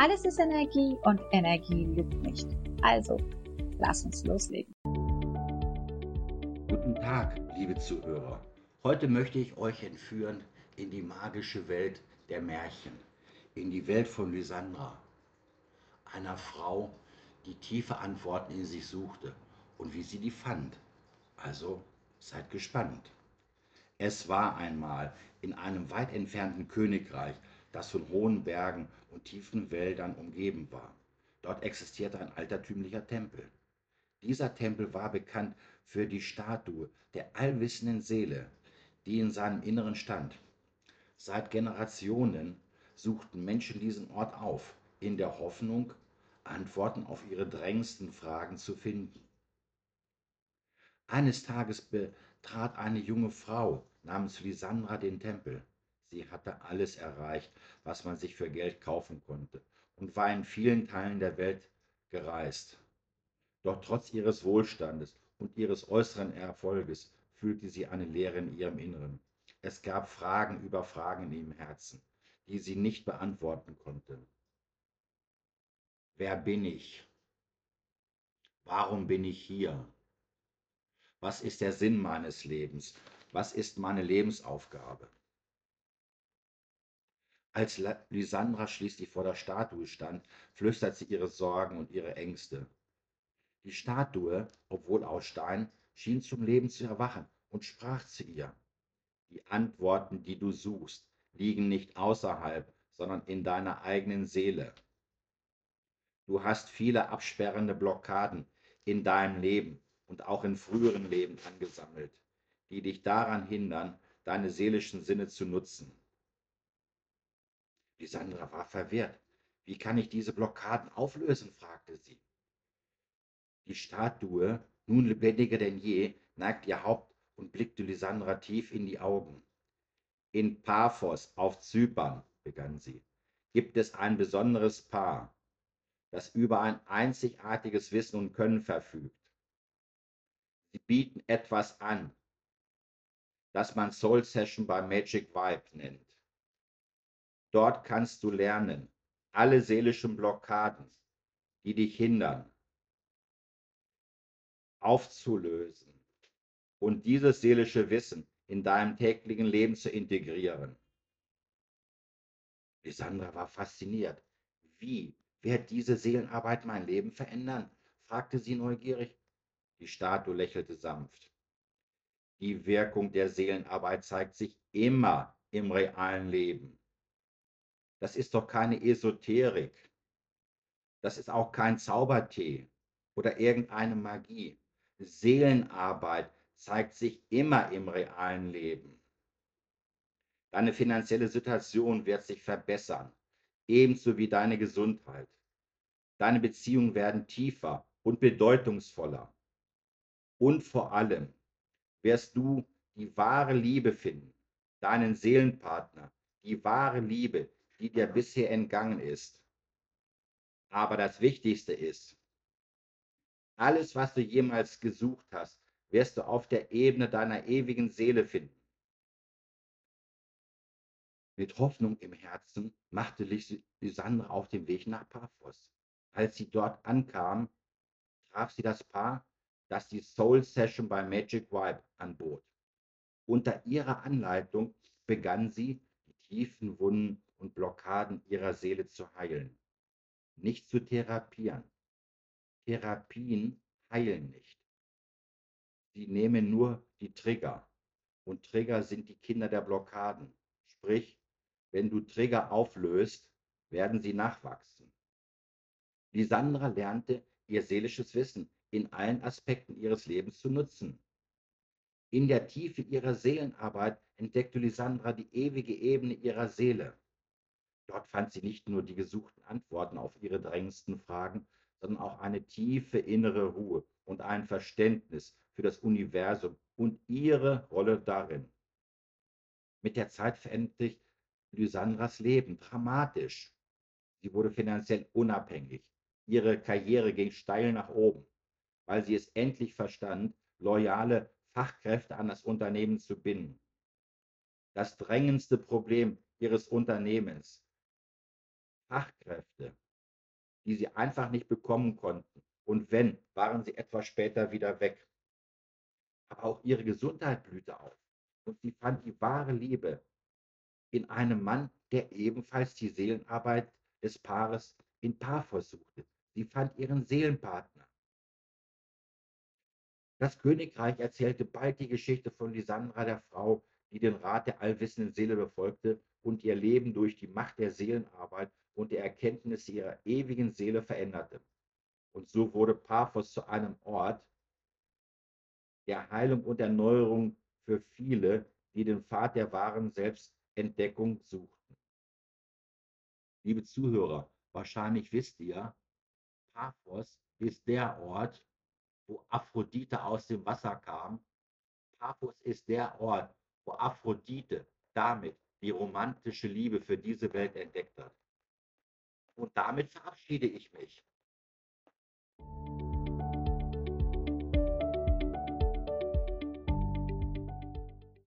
Alles ist Energie und Energie lügt nicht. Also, lass uns loslegen. Guten Tag, liebe Zuhörer. Heute möchte ich euch entführen in die magische Welt der Märchen, in die Welt von Lysandra, einer Frau, die tiefe Antworten in sich suchte und wie sie die fand. Also seid gespannt. Es war einmal in einem weit entfernten Königreich das von hohen Bergen und tiefen Wäldern umgeben war. Dort existierte ein altertümlicher Tempel. Dieser Tempel war bekannt für die Statue der allwissenden Seele, die in seinem Inneren stand. Seit Generationen suchten Menschen diesen Ort auf, in der Hoffnung, Antworten auf ihre drängendsten Fragen zu finden. Eines Tages betrat eine junge Frau namens Lysandra den Tempel. Sie hatte alles erreicht, was man sich für Geld kaufen konnte und war in vielen Teilen der Welt gereist. Doch trotz ihres Wohlstandes und ihres äußeren Erfolges fühlte sie eine Leere in ihrem Inneren. Es gab Fragen über Fragen in ihrem Herzen, die sie nicht beantworten konnte. Wer bin ich? Warum bin ich hier? Was ist der Sinn meines Lebens? Was ist meine Lebensaufgabe? Als Lysandra schließlich vor der Statue stand, flüstert sie ihre Sorgen und ihre Ängste. Die Statue, obwohl aus Stein, schien zum Leben zu erwachen und sprach zu ihr. Die Antworten, die du suchst, liegen nicht außerhalb, sondern in deiner eigenen Seele. Du hast viele absperrende Blockaden in deinem Leben und auch in früheren Leben angesammelt, die dich daran hindern, deine seelischen Sinne zu nutzen. Die war verwirrt. Wie kann ich diese Blockaden auflösen? fragte sie. Die Statue, nun lebendiger denn je, neigte ihr Haupt und blickte Lysandra tief in die Augen. In Paphos auf Zypern, begann sie, gibt es ein besonderes Paar, das über ein einzigartiges Wissen und Können verfügt. Sie bieten etwas an, das man Soul Session bei Magic Vibe nennt. Dort kannst du lernen, alle seelischen Blockaden, die dich hindern, aufzulösen und dieses seelische Wissen in deinem täglichen Leben zu integrieren. Lysandra war fasziniert. Wie wird diese Seelenarbeit mein Leben verändern? fragte sie neugierig. Die Statue lächelte sanft. Die Wirkung der Seelenarbeit zeigt sich immer im realen Leben. Das ist doch keine Esoterik. Das ist auch kein Zaubertee oder irgendeine Magie. Seelenarbeit zeigt sich immer im realen Leben. Deine finanzielle Situation wird sich verbessern, ebenso wie deine Gesundheit. Deine Beziehungen werden tiefer und bedeutungsvoller. Und vor allem wirst du die wahre Liebe finden, deinen Seelenpartner, die wahre Liebe, die dir bisher entgangen ist. Aber das Wichtigste ist, alles, was du jemals gesucht hast, wirst du auf der Ebene deiner ewigen Seele finden. Mit Hoffnung im Herzen machte Lysandra auf den Weg nach Paphos. Als sie dort ankam, traf sie das Paar, das die Soul Session bei Magic Vibe anbot. Unter ihrer Anleitung begann sie, die tiefen Wunden und Blockaden ihrer Seele zu heilen, nicht zu therapieren. Therapien heilen nicht. Sie nehmen nur die Trigger. Und Trigger sind die Kinder der Blockaden. Sprich, wenn du Trigger auflöst, werden sie nachwachsen. Lisandra lernte, ihr seelisches Wissen in allen Aspekten ihres Lebens zu nutzen. In der Tiefe ihrer Seelenarbeit entdeckte Lisandra die ewige Ebene ihrer Seele. Dort fand sie nicht nur die gesuchten Antworten auf ihre drängendsten Fragen, sondern auch eine tiefe innere Ruhe und ein Verständnis für das Universum und ihre Rolle darin. Mit der Zeit veränderte sich Lysandras Leben dramatisch. Sie wurde finanziell unabhängig. Ihre Karriere ging steil nach oben, weil sie es endlich verstand, loyale Fachkräfte an das Unternehmen zu binden. Das drängendste Problem ihres Unternehmens, Fachkräfte, die sie einfach nicht bekommen konnten. Und wenn, waren sie etwas später wieder weg. Aber auch ihre Gesundheit blühte auf. Und sie fand die wahre Liebe in einem Mann, der ebenfalls die Seelenarbeit des Paares in Paphos suchte. Sie fand ihren Seelenpartner. Das Königreich erzählte bald die Geschichte von Lysandra, der Frau, die den Rat der allwissenden Seele befolgte und ihr Leben durch die Macht der Seelenarbeit und der Erkenntnis ihrer ewigen Seele veränderte. Und so wurde Paphos zu einem Ort der Heilung und Erneuerung für viele, die den Pfad der wahren Selbstentdeckung suchten. Liebe Zuhörer, wahrscheinlich wisst ihr, Paphos ist der Ort, wo Aphrodite aus dem Wasser kam. Paphos ist der Ort, wo Aphrodite damit die romantische Liebe für diese Welt entdeckt hat. Und damit verabschiede ich mich.